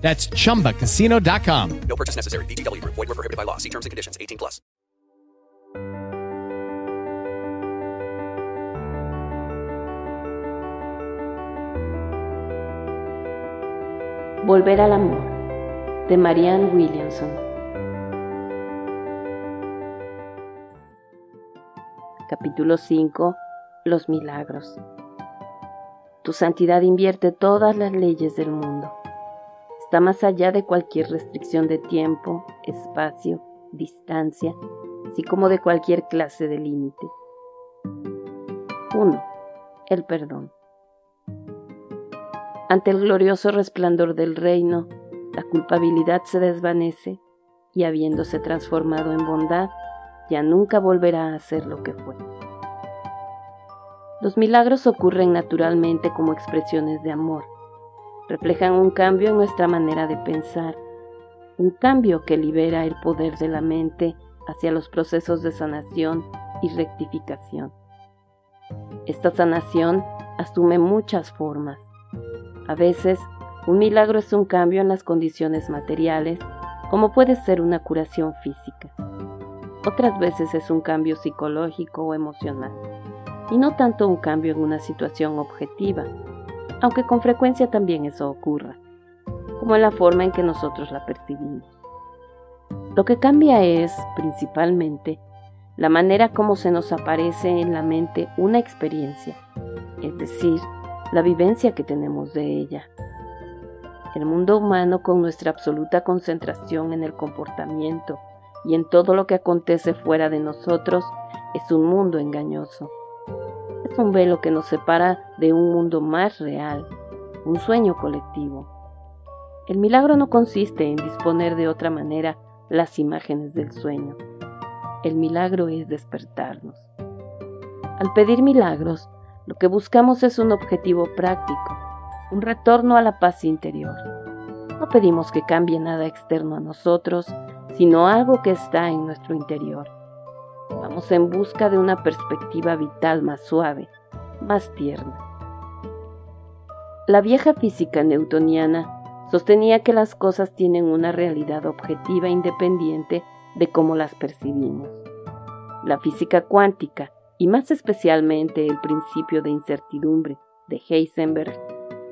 That's chumbacasino.com. No purchase necessary. VGW Group. Void were prohibited by law. See terms and conditions. 18 plus. Volver al amor de Marianne Williamson. Capítulo 5. Los milagros. Tu santidad invierte todas las leyes del mundo. Está más allá de cualquier restricción de tiempo, espacio, distancia, así como de cualquier clase de límite. 1. El perdón. Ante el glorioso resplandor del reino, la culpabilidad se desvanece y habiéndose transformado en bondad, ya nunca volverá a ser lo que fue. Los milagros ocurren naturalmente como expresiones de amor. Reflejan un cambio en nuestra manera de pensar, un cambio que libera el poder de la mente hacia los procesos de sanación y rectificación. Esta sanación asume muchas formas. A veces, un milagro es un cambio en las condiciones materiales, como puede ser una curación física. Otras veces es un cambio psicológico o emocional y no tanto un cambio en una situación objetiva, aunque con frecuencia también eso ocurra, como en la forma en que nosotros la percibimos. Lo que cambia es, principalmente, la manera como se nos aparece en la mente una experiencia, es decir, la vivencia que tenemos de ella. El mundo humano, con nuestra absoluta concentración en el comportamiento y en todo lo que acontece fuera de nosotros, es un mundo engañoso un velo que nos separa de un mundo más real, un sueño colectivo. El milagro no consiste en disponer de otra manera las imágenes del sueño. El milagro es despertarnos. Al pedir milagros, lo que buscamos es un objetivo práctico, un retorno a la paz interior. No pedimos que cambie nada externo a nosotros, sino algo que está en nuestro interior Vamos en busca de una perspectiva vital más suave, más tierna. La vieja física newtoniana sostenía que las cosas tienen una realidad objetiva independiente de cómo las percibimos. La física cuántica, y más especialmente el principio de incertidumbre de Heisenberg,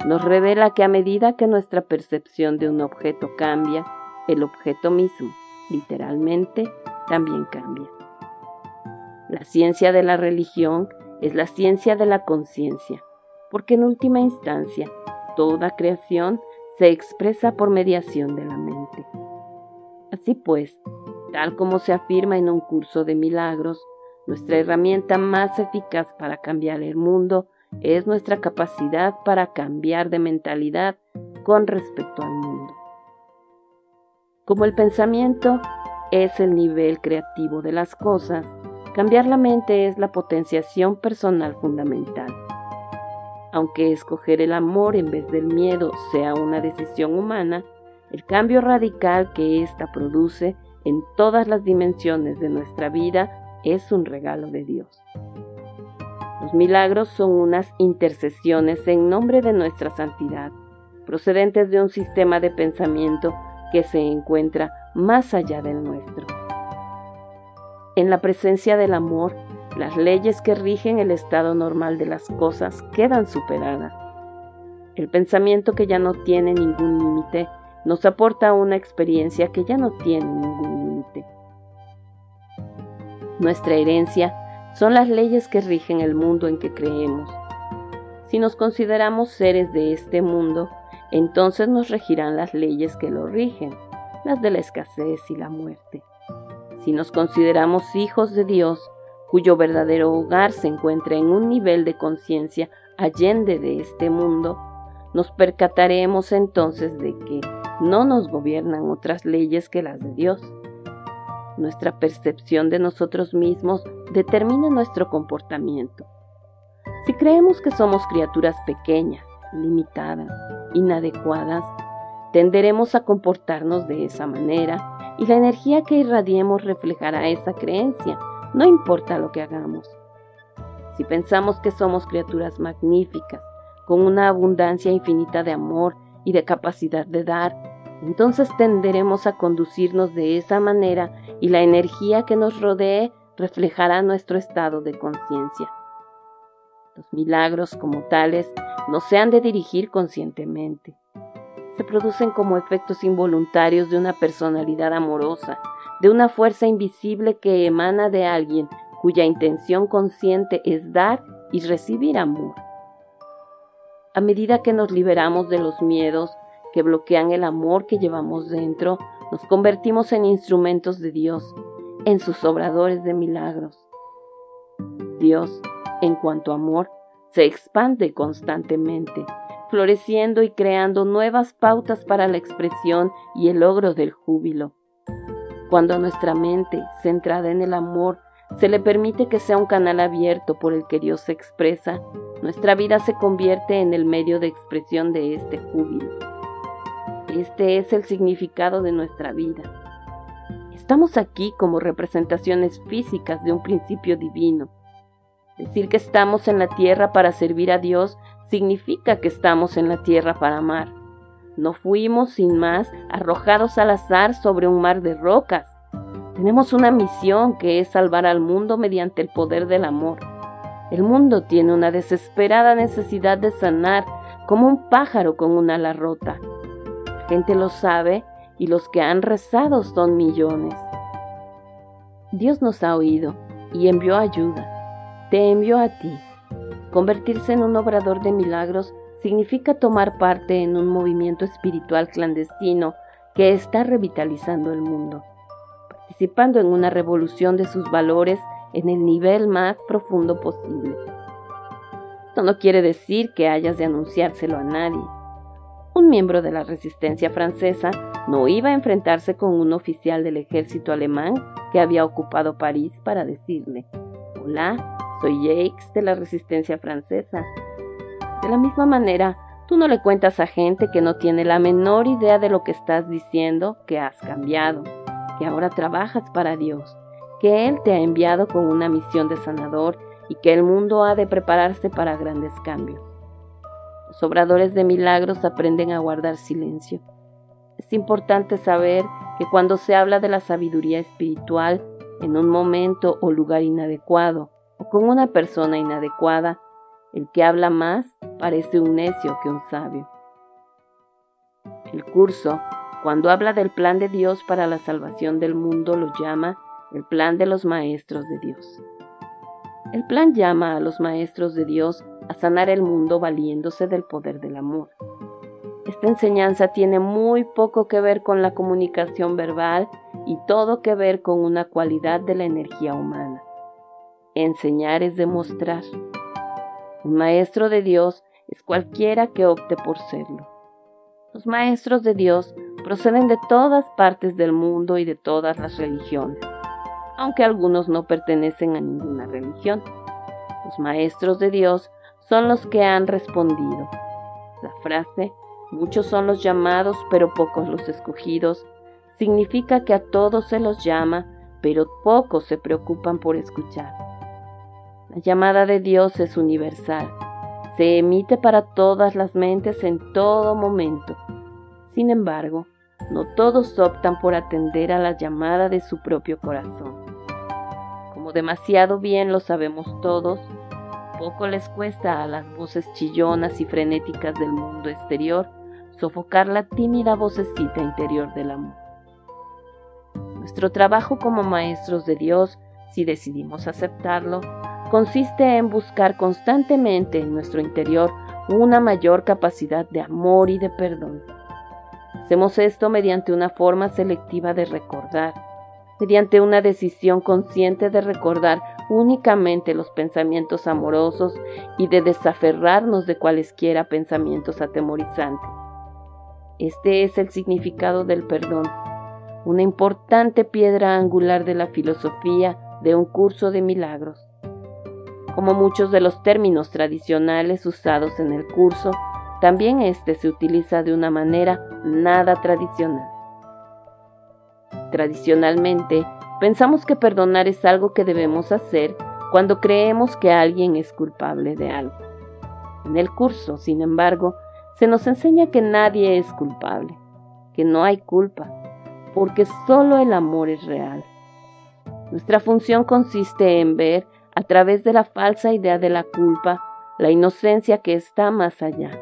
nos revela que a medida que nuestra percepción de un objeto cambia, el objeto mismo, literalmente, también cambia. La ciencia de la religión es la ciencia de la conciencia, porque en última instancia toda creación se expresa por mediación de la mente. Así pues, tal como se afirma en un curso de milagros, nuestra herramienta más eficaz para cambiar el mundo es nuestra capacidad para cambiar de mentalidad con respecto al mundo. Como el pensamiento es el nivel creativo de las cosas, Cambiar la mente es la potenciación personal fundamental. Aunque escoger el amor en vez del miedo sea una decisión humana, el cambio radical que ésta produce en todas las dimensiones de nuestra vida es un regalo de Dios. Los milagros son unas intercesiones en nombre de nuestra santidad, procedentes de un sistema de pensamiento que se encuentra más allá del nuestro. En la presencia del amor, las leyes que rigen el estado normal de las cosas quedan superadas. El pensamiento que ya no tiene ningún límite nos aporta una experiencia que ya no tiene ningún límite. Nuestra herencia son las leyes que rigen el mundo en que creemos. Si nos consideramos seres de este mundo, entonces nos regirán las leyes que lo rigen, las de la escasez y la muerte. Si nos consideramos hijos de Dios, cuyo verdadero hogar se encuentra en un nivel de conciencia allende de este mundo, nos percataremos entonces de que no nos gobiernan otras leyes que las de Dios. Nuestra percepción de nosotros mismos determina nuestro comportamiento. Si creemos que somos criaturas pequeñas, limitadas, inadecuadas, tenderemos a comportarnos de esa manera y la energía que irradiemos reflejará esa creencia, no importa lo que hagamos. Si pensamos que somos criaturas magníficas, con una abundancia infinita de amor y de capacidad de dar, entonces tenderemos a conducirnos de esa manera y la energía que nos rodee reflejará nuestro estado de conciencia. Los milagros como tales no se han de dirigir conscientemente. Se producen como efectos involuntarios de una personalidad amorosa, de una fuerza invisible que emana de alguien cuya intención consciente es dar y recibir amor. A medida que nos liberamos de los miedos que bloquean el amor que llevamos dentro, nos convertimos en instrumentos de Dios, en sus obradores de milagros. Dios, en cuanto a amor, se expande constantemente, floreciendo y creando nuevas pautas para la expresión y el logro del júbilo. Cuando nuestra mente, centrada en el amor, se le permite que sea un canal abierto por el que Dios se expresa, nuestra vida se convierte en el medio de expresión de este júbilo. Este es el significado de nuestra vida. Estamos aquí como representaciones físicas de un principio divino. Decir que estamos en la tierra para servir a Dios significa que estamos en la tierra para amar. No fuimos sin más arrojados al azar sobre un mar de rocas. Tenemos una misión que es salvar al mundo mediante el poder del amor. El mundo tiene una desesperada necesidad de sanar como un pájaro con una ala rota gente lo sabe y los que han rezado son millones. Dios nos ha oído y envió ayuda. Te envió a ti. Convertirse en un obrador de milagros significa tomar parte en un movimiento espiritual clandestino que está revitalizando el mundo, participando en una revolución de sus valores en el nivel más profundo posible. Esto no quiere decir que hayas de anunciárselo a nadie un miembro de la resistencia francesa no iba a enfrentarse con un oficial del ejército alemán que había ocupado París para decirle, Hola, soy Jacques de la resistencia francesa. De la misma manera, tú no le cuentas a gente que no tiene la menor idea de lo que estás diciendo que has cambiado, que ahora trabajas para Dios, que Él te ha enviado con una misión de sanador y que el mundo ha de prepararse para grandes cambios. Los obradores de milagros aprenden a guardar silencio. Es importante saber que cuando se habla de la sabiduría espiritual en un momento o lugar inadecuado con una persona inadecuada, el que habla más parece un necio que un sabio. El curso, cuando habla del plan de Dios para la salvación del mundo, lo llama el plan de los maestros de Dios. El plan llama a los maestros de Dios a sanar el mundo valiéndose del poder del amor. Esta enseñanza tiene muy poco que ver con la comunicación verbal y todo que ver con una cualidad de la energía humana. Enseñar es demostrar. Un maestro de Dios es cualquiera que opte por serlo. Los maestros de Dios proceden de todas partes del mundo y de todas las religiones aunque algunos no pertenecen a ninguna religión. Los maestros de Dios son los que han respondido. La frase, muchos son los llamados, pero pocos los escogidos, significa que a todos se los llama, pero pocos se preocupan por escuchar. La llamada de Dios es universal, se emite para todas las mentes en todo momento. Sin embargo, no todos optan por atender a la llamada de su propio corazón demasiado bien lo sabemos todos, poco les cuesta a las voces chillonas y frenéticas del mundo exterior sofocar la tímida vocecita interior del amor. Nuestro trabajo como maestros de Dios, si decidimos aceptarlo, consiste en buscar constantemente en nuestro interior una mayor capacidad de amor y de perdón. Hacemos esto mediante una forma selectiva de recordar, mediante una decisión consciente de recordar únicamente los pensamientos amorosos y de desaferrarnos de cualesquiera pensamientos atemorizantes. Este es el significado del perdón, una importante piedra angular de la filosofía de un curso de milagros. Como muchos de los términos tradicionales usados en el curso, también este se utiliza de una manera nada tradicional. Tradicionalmente, pensamos que perdonar es algo que debemos hacer cuando creemos que alguien es culpable de algo. En el curso, sin embargo, se nos enseña que nadie es culpable, que no hay culpa, porque solo el amor es real. Nuestra función consiste en ver, a través de la falsa idea de la culpa, la inocencia que está más allá.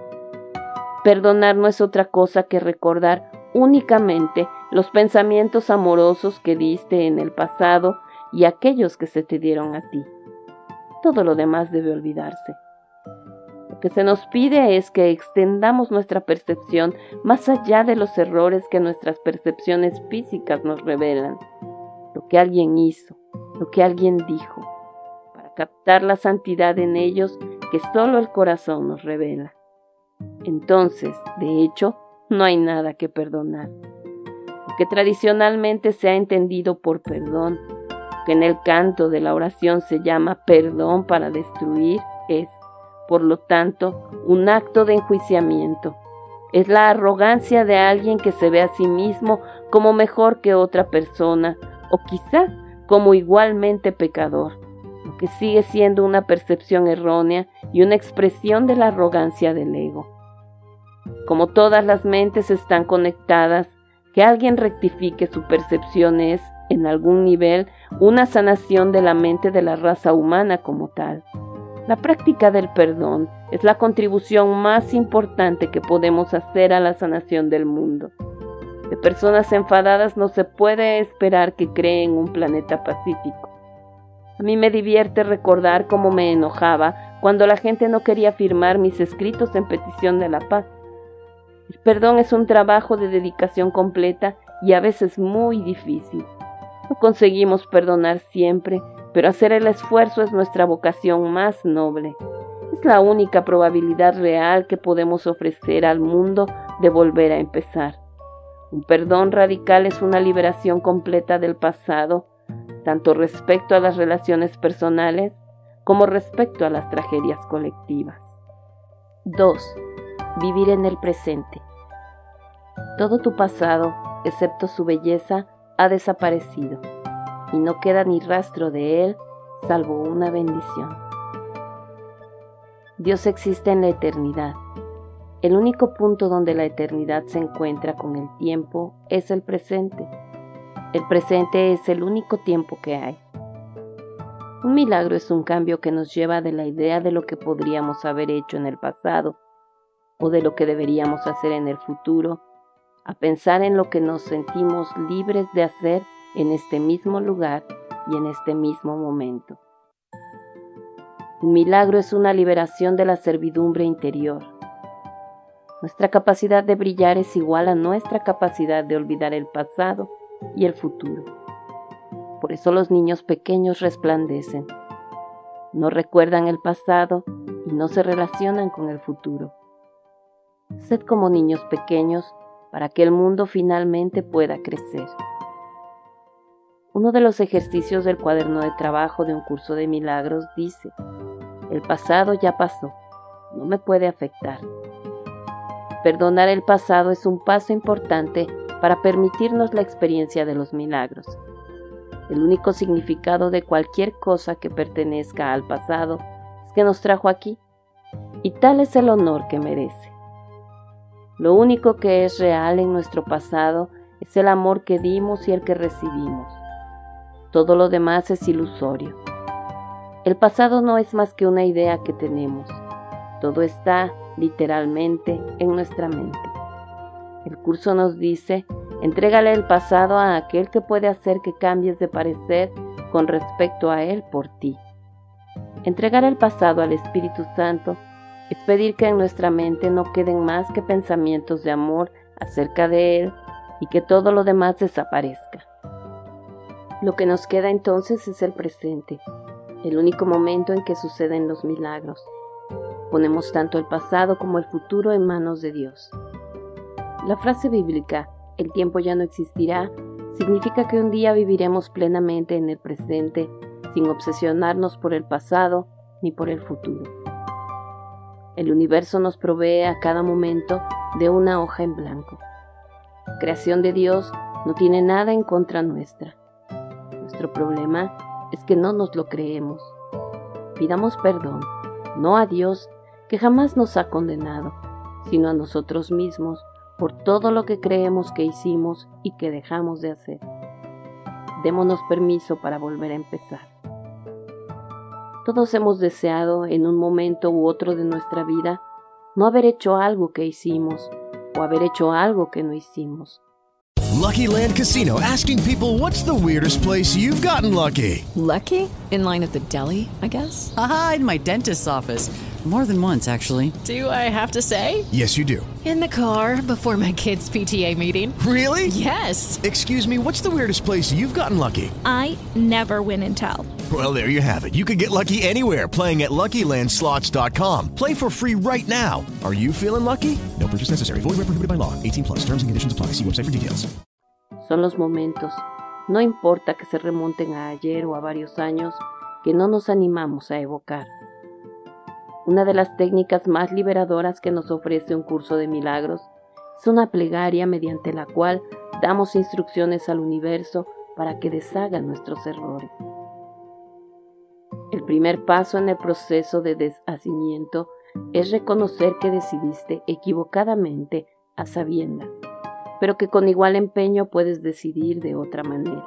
Perdonar no es otra cosa que recordar únicamente los pensamientos amorosos que diste en el pasado y aquellos que se te dieron a ti. Todo lo demás debe olvidarse. Lo que se nos pide es que extendamos nuestra percepción más allá de los errores que nuestras percepciones físicas nos revelan. Lo que alguien hizo, lo que alguien dijo, captar la santidad en ellos que solo el corazón nos revela. Entonces, de hecho, no hay nada que perdonar. Lo que tradicionalmente se ha entendido por perdón, que en el canto de la oración se llama perdón para destruir, es, por lo tanto, un acto de enjuiciamiento. Es la arrogancia de alguien que se ve a sí mismo como mejor que otra persona, o quizá como igualmente pecador, que sigue siendo una percepción errónea y una expresión de la arrogancia del ego. Como todas las mentes están conectadas, que alguien rectifique su percepción es, en algún nivel, una sanación de la mente de la raza humana como tal. La práctica del perdón es la contribución más importante que podemos hacer a la sanación del mundo. De personas enfadadas no se puede esperar que creen un planeta pacífico. A mí me divierte recordar cómo me enojaba cuando la gente no quería firmar mis escritos en petición de la paz. El perdón es un trabajo de dedicación completa y a veces muy difícil. No conseguimos perdonar siempre, pero hacer el esfuerzo es nuestra vocación más noble. Es la única probabilidad real que podemos ofrecer al mundo de volver a empezar. Un perdón radical es una liberación completa del pasado, tanto respecto a las relaciones personales como respecto a las tragedias colectivas. 2 vivir en el presente. Todo tu pasado, excepto su belleza, ha desaparecido y no queda ni rastro de él salvo una bendición. Dios existe en la eternidad. El único punto donde la eternidad se encuentra con el tiempo es el presente. El presente es el único tiempo que hay. Un milagro es un cambio que nos lleva de la idea de lo que podríamos haber hecho en el pasado o de lo que deberíamos hacer en el futuro, a pensar en lo que nos sentimos libres de hacer en este mismo lugar y en este mismo momento. Un milagro es una liberación de la servidumbre interior. Nuestra capacidad de brillar es igual a nuestra capacidad de olvidar el pasado y el futuro. Por eso los niños pequeños resplandecen. No recuerdan el pasado y no se relacionan con el futuro. Sed como niños pequeños para que el mundo finalmente pueda crecer. Uno de los ejercicios del cuaderno de trabajo de un curso de milagros dice, el pasado ya pasó, no me puede afectar. Perdonar el pasado es un paso importante para permitirnos la experiencia de los milagros. El único significado de cualquier cosa que pertenezca al pasado es que nos trajo aquí, y tal es el honor que merece. Lo único que es real en nuestro pasado es el amor que dimos y el que recibimos. Todo lo demás es ilusorio. El pasado no es más que una idea que tenemos. Todo está literalmente en nuestra mente. El curso nos dice, entrégale el pasado a aquel que puede hacer que cambies de parecer con respecto a él por ti. Entregar el pasado al Espíritu Santo es pedir que en nuestra mente no queden más que pensamientos de amor acerca de Él y que todo lo demás desaparezca. Lo que nos queda entonces es el presente, el único momento en que suceden los milagros. Ponemos tanto el pasado como el futuro en manos de Dios. La frase bíblica, el tiempo ya no existirá, significa que un día viviremos plenamente en el presente sin obsesionarnos por el pasado ni por el futuro. El universo nos provee a cada momento de una hoja en blanco. creación de Dios no tiene nada en contra nuestra. Nuestro problema es que no nos lo creemos. Pidamos perdón, no a Dios, que jamás nos ha condenado, sino a nosotros mismos por todo lo que creemos que hicimos y que dejamos de hacer. Démonos permiso para volver a empezar. Todos hemos deseado en un momento u otro de nuestra vida no haber hecho algo que hicimos o haber hecho algo que no hicimos. Lucky Land Casino asking people what's the weirdest place you've gotten lucky? Lucky? In line at the deli, I guess. Aha, in my dentist's office. More than once, actually. Do I have to say? Yes, you do. In the car before my kids' PTA meeting. Really? Yes. Excuse me, what's the weirdest place you've gotten lucky? I never win and tell. Well, there you have it. You can get lucky anywhere playing at LuckyLandSlots.com. Play for free right now. Are you feeling lucky? No purchase necessary. Void where prohibited by law. 18 plus. Terms and conditions apply. See website for details. Son los momentos, no importa que se remonten a ayer o a varios años, que no nos animamos a evocar. Una de las técnicas más liberadoras que nos ofrece un curso de milagros es una plegaria mediante la cual damos instrucciones al universo para que deshaga nuestros errores. El primer paso en el proceso de deshacimiento es reconocer que decidiste equivocadamente a sabiendas, pero que con igual empeño puedes decidir de otra manera.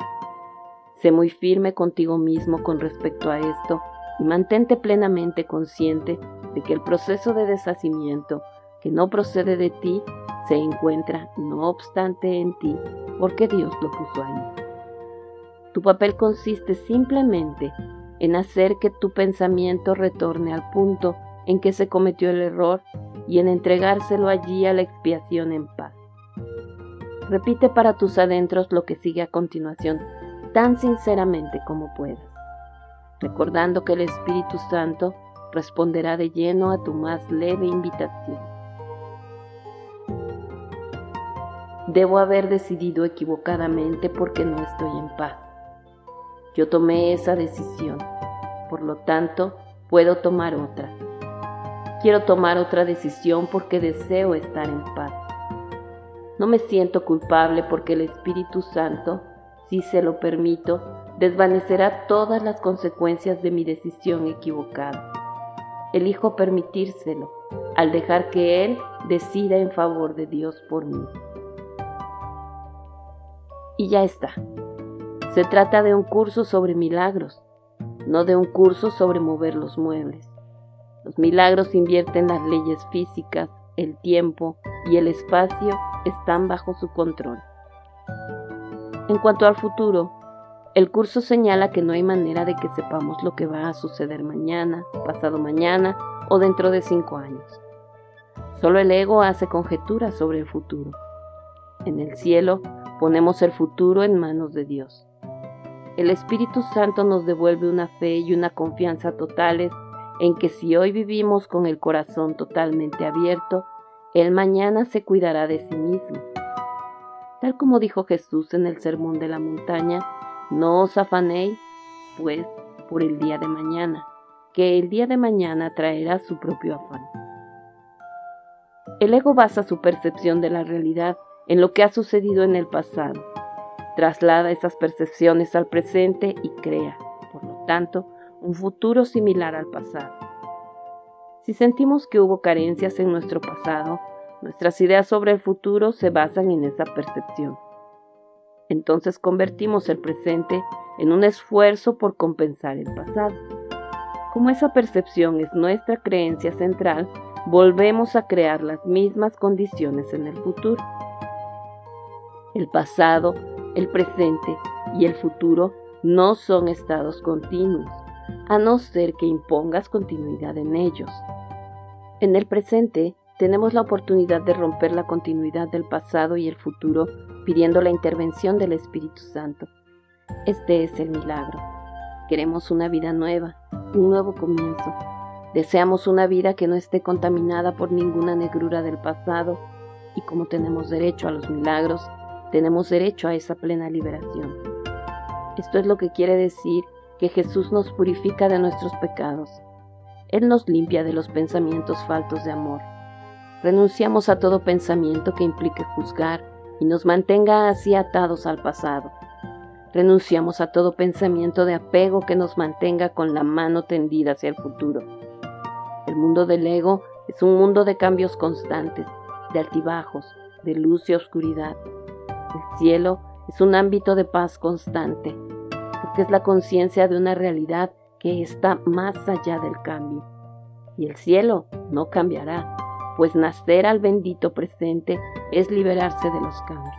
Sé muy firme contigo mismo con respecto a esto y mantente plenamente consciente de que el proceso de deshacimiento que no procede de ti se encuentra no obstante en ti porque Dios lo puso ahí. Tu papel consiste simplemente en hacer que tu pensamiento retorne al punto en que se cometió el error y en entregárselo allí a la expiación en paz. Repite para tus adentros lo que sigue a continuación tan sinceramente como puedas recordando que el Espíritu Santo responderá de lleno a tu más leve invitación. Debo haber decidido equivocadamente porque no estoy en paz. Yo tomé esa decisión, por lo tanto, puedo tomar otra. Quiero tomar otra decisión porque deseo estar en paz. No me siento culpable porque el Espíritu Santo, si se lo permito, desvanecerá todas las consecuencias de mi decisión equivocada. Elijo permitírselo al dejar que Él decida en favor de Dios por mí. Y ya está. Se trata de un curso sobre milagros, no de un curso sobre mover los muebles. Los milagros invierten las leyes físicas, el tiempo y el espacio están bajo su control. En cuanto al futuro, el curso señala que no hay manera de que sepamos lo que va a suceder mañana, pasado mañana o dentro de cinco años. Solo el ego hace conjeturas sobre el futuro. En el cielo ponemos el futuro en manos de Dios. El Espíritu Santo nos devuelve una fe y una confianza totales en que si hoy vivimos con el corazón totalmente abierto, Él mañana se cuidará de sí mismo. Tal como dijo Jesús en el Sermón de la Montaña, no os afanéis, pues, por el día de mañana, que el día de mañana traerá su propio afán. El ego basa su percepción de la realidad en lo que ha sucedido en el pasado, traslada esas percepciones al presente y crea, por lo tanto, un futuro similar al pasado. Si sentimos que hubo carencias en nuestro pasado, nuestras ideas sobre el futuro se basan en esa percepción entonces convertimos el presente en un esfuerzo por compensar el pasado. Como esa percepción es nuestra creencia central, volvemos a crear las mismas condiciones en el futuro. El pasado, el presente y el futuro no son estados continuos, a no ser que impongas continuidad en ellos. En el presente tenemos la oportunidad de romper la continuidad del pasado y el futuro pidiendo la intervención del Espíritu Santo. Este es el milagro. Queremos una vida nueva, un nuevo comienzo. Deseamos una vida que no esté contaminada por ninguna negrura del pasado y como tenemos derecho a los milagros, tenemos derecho a esa plena liberación. Esto es lo que quiere decir que Jesús nos purifica de nuestros pecados. Él nos limpia de los pensamientos faltos de amor. Renunciamos a todo pensamiento que implique juzgar y nos mantenga así atados al pasado. Renunciamos a todo pensamiento de apego que nos mantenga con la mano tendida hacia el futuro. El mundo del ego es un mundo de cambios constantes, de altibajos, de luz y oscuridad. El cielo es un ámbito de paz constante, porque es la conciencia de una realidad que está más allá del cambio. Y el cielo no cambiará, pues nacer al bendito presente es liberarse de los cambios.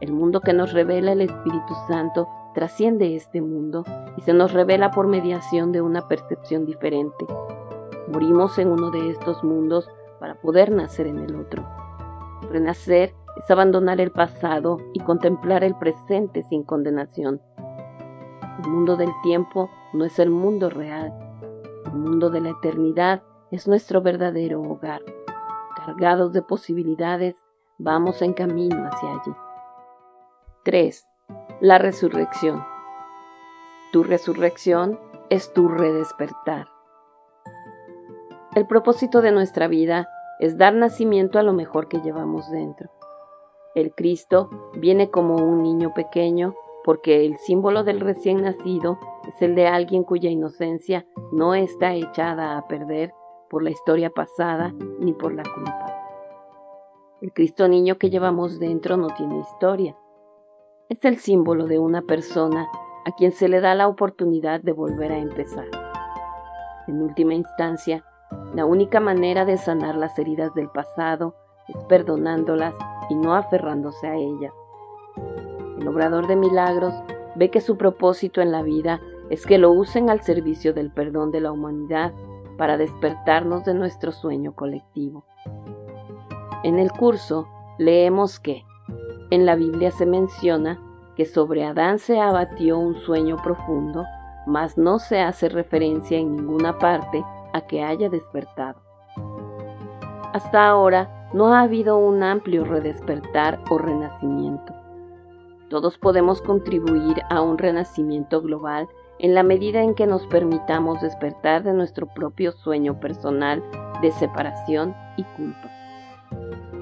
El mundo que nos revela el Espíritu Santo trasciende este mundo y se nos revela por mediación de una percepción diferente. Morimos en uno de estos mundos para poder nacer en el otro. Renacer es abandonar el pasado y contemplar el presente sin condenación. El mundo del tiempo no es el mundo real. El mundo de la eternidad es nuestro verdadero hogar. Cargados de posibilidades, vamos en camino hacia allí. 3. La resurrección. Tu resurrección es tu redespertar. El propósito de nuestra vida es dar nacimiento a lo mejor que llevamos dentro. El Cristo viene como un niño pequeño porque el símbolo del recién nacido es el de alguien cuya inocencia no está echada a perder por la historia pasada ni por la culpa. El Cristo niño que llevamos dentro no tiene historia. Es el símbolo de una persona a quien se le da la oportunidad de volver a empezar. En última instancia, la única manera de sanar las heridas del pasado es perdonándolas y no aferrándose a ellas. El obrador de milagros ve que su propósito en la vida es que lo usen al servicio del perdón de la humanidad para despertarnos de nuestro sueño colectivo. En el curso leemos que en la Biblia se menciona que sobre Adán se abatió un sueño profundo, mas no se hace referencia en ninguna parte a que haya despertado. Hasta ahora no ha habido un amplio redespertar o renacimiento. Todos podemos contribuir a un renacimiento global en la medida en que nos permitamos despertar de nuestro propio sueño personal de separación y culpa.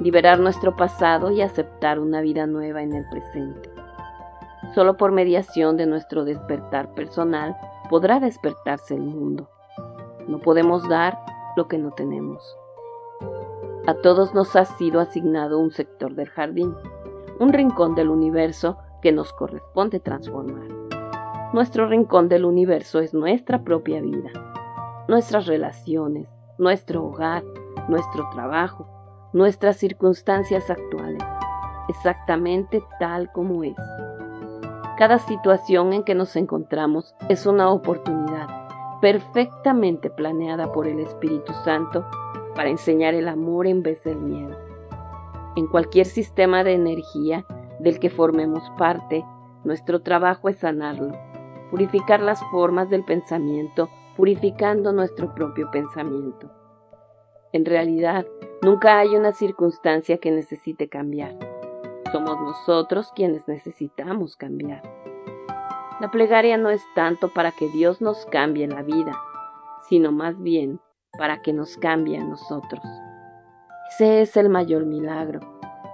Liberar nuestro pasado y aceptar una vida nueva en el presente. Solo por mediación de nuestro despertar personal podrá despertarse el mundo. No podemos dar lo que no tenemos. A todos nos ha sido asignado un sector del jardín, un rincón del universo que nos corresponde transformar. Nuestro rincón del universo es nuestra propia vida, nuestras relaciones, nuestro hogar, nuestro trabajo, nuestras circunstancias actuales, exactamente tal como es. Cada situación en que nos encontramos es una oportunidad perfectamente planeada por el Espíritu Santo para enseñar el amor en vez del miedo. En cualquier sistema de energía del que formemos parte, nuestro trabajo es sanarlo, purificar las formas del pensamiento, purificando nuestro propio pensamiento. En realidad, nunca hay una circunstancia que necesite cambiar. Somos nosotros quienes necesitamos cambiar. La plegaria no es tanto para que Dios nos cambie la vida, sino más bien para que nos cambie a nosotros. Ese es el mayor milagro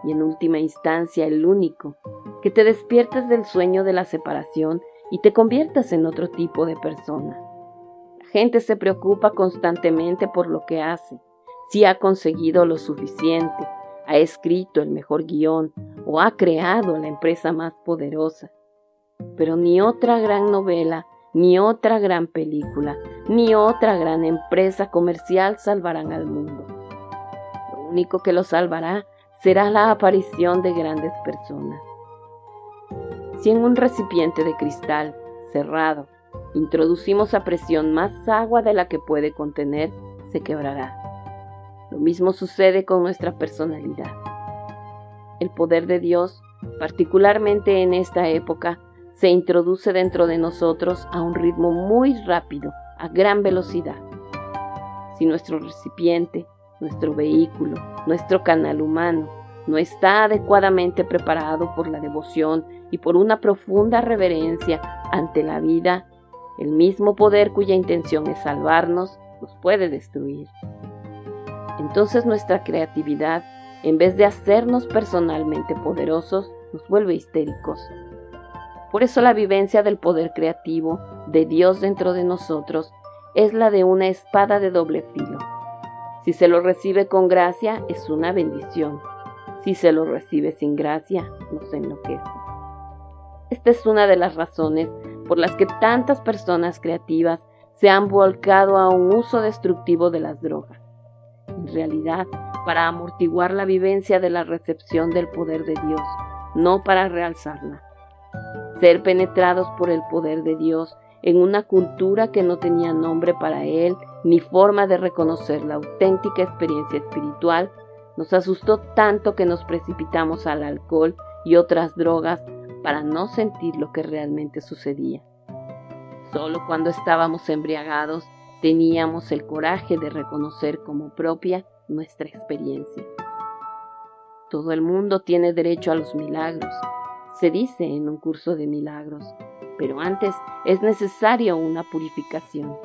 y en última instancia el único, que te despiertes del sueño de la separación y te conviertas en otro tipo de persona. La gente se preocupa constantemente por lo que hace, si ha conseguido lo suficiente, ha escrito el mejor guion o ha creado la empresa más poderosa pero ni otra gran novela, ni otra gran película, ni otra gran empresa comercial salvarán al mundo. Lo único que lo salvará será la aparición de grandes personas. Si en un recipiente de cristal cerrado introducimos a presión más agua de la que puede contener, se quebrará. Lo mismo sucede con nuestra personalidad. El poder de Dios, particularmente en esta época, se introduce dentro de nosotros a un ritmo muy rápido, a gran velocidad. Si nuestro recipiente, nuestro vehículo, nuestro canal humano, no está adecuadamente preparado por la devoción y por una profunda reverencia ante la vida, el mismo poder cuya intención es salvarnos, nos puede destruir. Entonces nuestra creatividad, en vez de hacernos personalmente poderosos, nos vuelve histéricos. Por eso la vivencia del poder creativo de Dios dentro de nosotros es la de una espada de doble filo. Si se lo recibe con gracia, es una bendición. Si se lo recibe sin gracia, nos enloquece. Esta es una de las razones por las que tantas personas creativas se han volcado a un uso destructivo de las drogas. En realidad, para amortiguar la vivencia de la recepción del poder de Dios, no para realzarla. Ser penetrados por el poder de Dios en una cultura que no tenía nombre para Él ni forma de reconocer la auténtica experiencia espiritual, nos asustó tanto que nos precipitamos al alcohol y otras drogas para no sentir lo que realmente sucedía. Solo cuando estábamos embriagados teníamos el coraje de reconocer como propia nuestra experiencia. Todo el mundo tiene derecho a los milagros, se dice en un curso de milagros, pero antes es necesaria una purificación.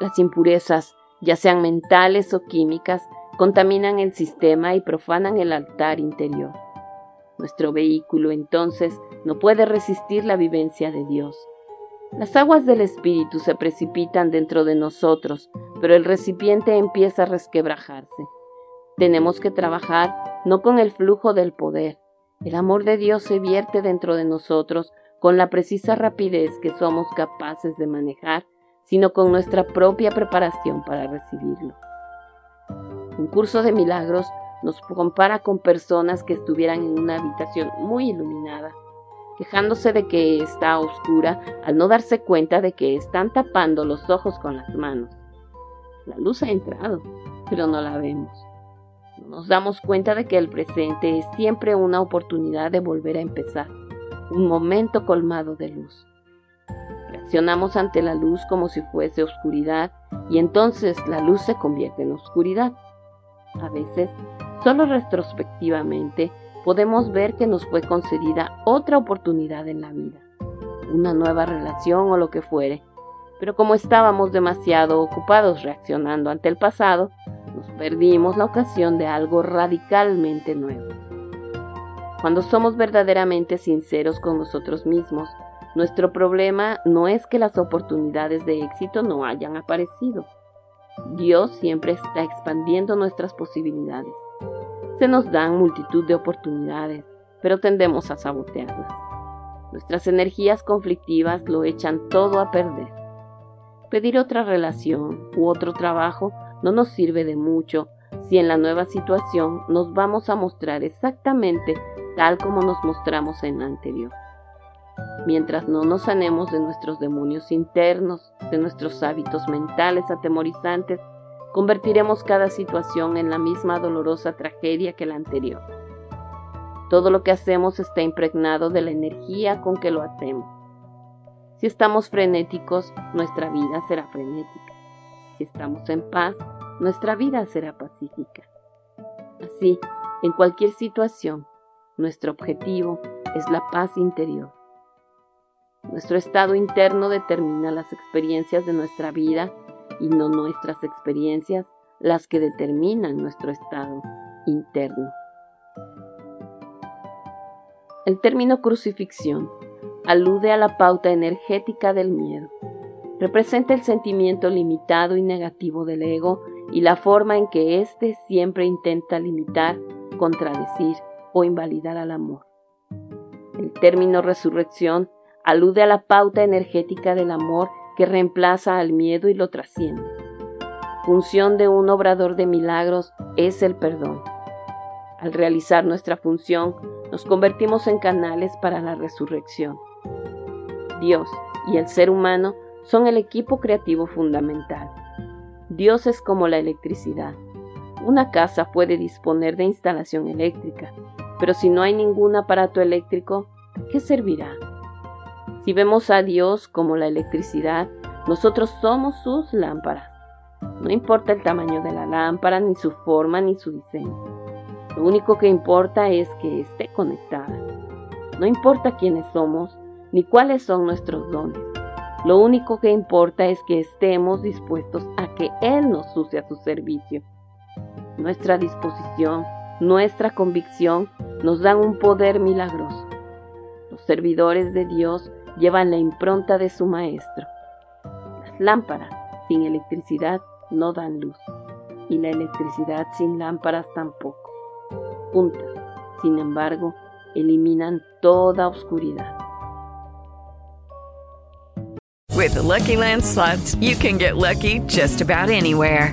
Las impurezas, ya sean mentales o químicas, contaminan el sistema y profanan el altar interior. Nuestro vehículo entonces no puede resistir la vivencia de Dios. Las aguas del Espíritu se precipitan dentro de nosotros, pero el recipiente empieza a resquebrajarse. Tenemos que trabajar no con el flujo del poder. El amor de Dios se vierte dentro de nosotros con la precisa rapidez que somos capaces de manejar, sino con nuestra propia preparación para recibirlo. Un curso de milagros nos compara con personas que estuvieran en una habitación muy iluminada, quejándose de que está oscura al no darse cuenta de que están tapando los ojos con las manos. La luz ha entrado, pero no la vemos. No nos damos cuenta de que el presente es siempre una oportunidad de volver a empezar, un momento colmado de luz. Reaccionamos ante la luz como si fuese oscuridad y entonces la luz se convierte en oscuridad. A veces Solo retrospectivamente podemos ver que nos fue concedida otra oportunidad en la vida, una nueva relación o lo que fuere, pero como estábamos demasiado ocupados reaccionando ante el pasado, nos perdimos la ocasión de algo radicalmente nuevo. Cuando somos verdaderamente sinceros con nosotros mismos, nuestro problema no es que las oportunidades de éxito no hayan aparecido. Dios siempre está expandiendo nuestras posibilidades. Se nos dan multitud de oportunidades, pero tendemos a sabotearlas. Nuestras energías conflictivas lo echan todo a perder. Pedir otra relación u otro trabajo no nos sirve de mucho si en la nueva situación nos vamos a mostrar exactamente tal como nos mostramos en la anterior. Mientras no nos sanemos de nuestros demonios internos, de nuestros hábitos mentales atemorizantes, convertiremos cada situación en la misma dolorosa tragedia que la anterior. Todo lo que hacemos está impregnado de la energía con que lo hacemos. Si estamos frenéticos, nuestra vida será frenética. Si estamos en paz, nuestra vida será pacífica. Así, en cualquier situación, nuestro objetivo es la paz interior. Nuestro estado interno determina las experiencias de nuestra vida y no nuestras experiencias las que determinan nuestro estado interno. El término crucifixión alude a la pauta energética del miedo. Representa el sentimiento limitado y negativo del ego y la forma en que éste siempre intenta limitar, contradecir o invalidar al amor. El término resurrección alude a la pauta energética del amor que reemplaza al miedo y lo trasciende. Función de un obrador de milagros es el perdón. Al realizar nuestra función, nos convertimos en canales para la resurrección. Dios y el ser humano son el equipo creativo fundamental. Dios es como la electricidad. Una casa puede disponer de instalación eléctrica, pero si no hay ningún aparato eléctrico, qué servirá? Si vemos a Dios como la electricidad, nosotros somos sus lámparas. No importa el tamaño de la lámpara, ni su forma, ni su diseño. Lo único que importa es que esté conectada. No importa quiénes somos ni cuáles son nuestros dones. Lo único que importa es que estemos dispuestos a que Él nos use a su servicio. Nuestra disposición, nuestra convicción nos dan un poder milagroso. Los servidores de Dios llevan la impronta de su Maestro. Las lámparas sin electricidad no dan luz y la electricidad sin lámparas tampoco. Juntas, sin embargo, eliminan toda oscuridad. With the Lucky Land slots, you can get lucky just about anywhere.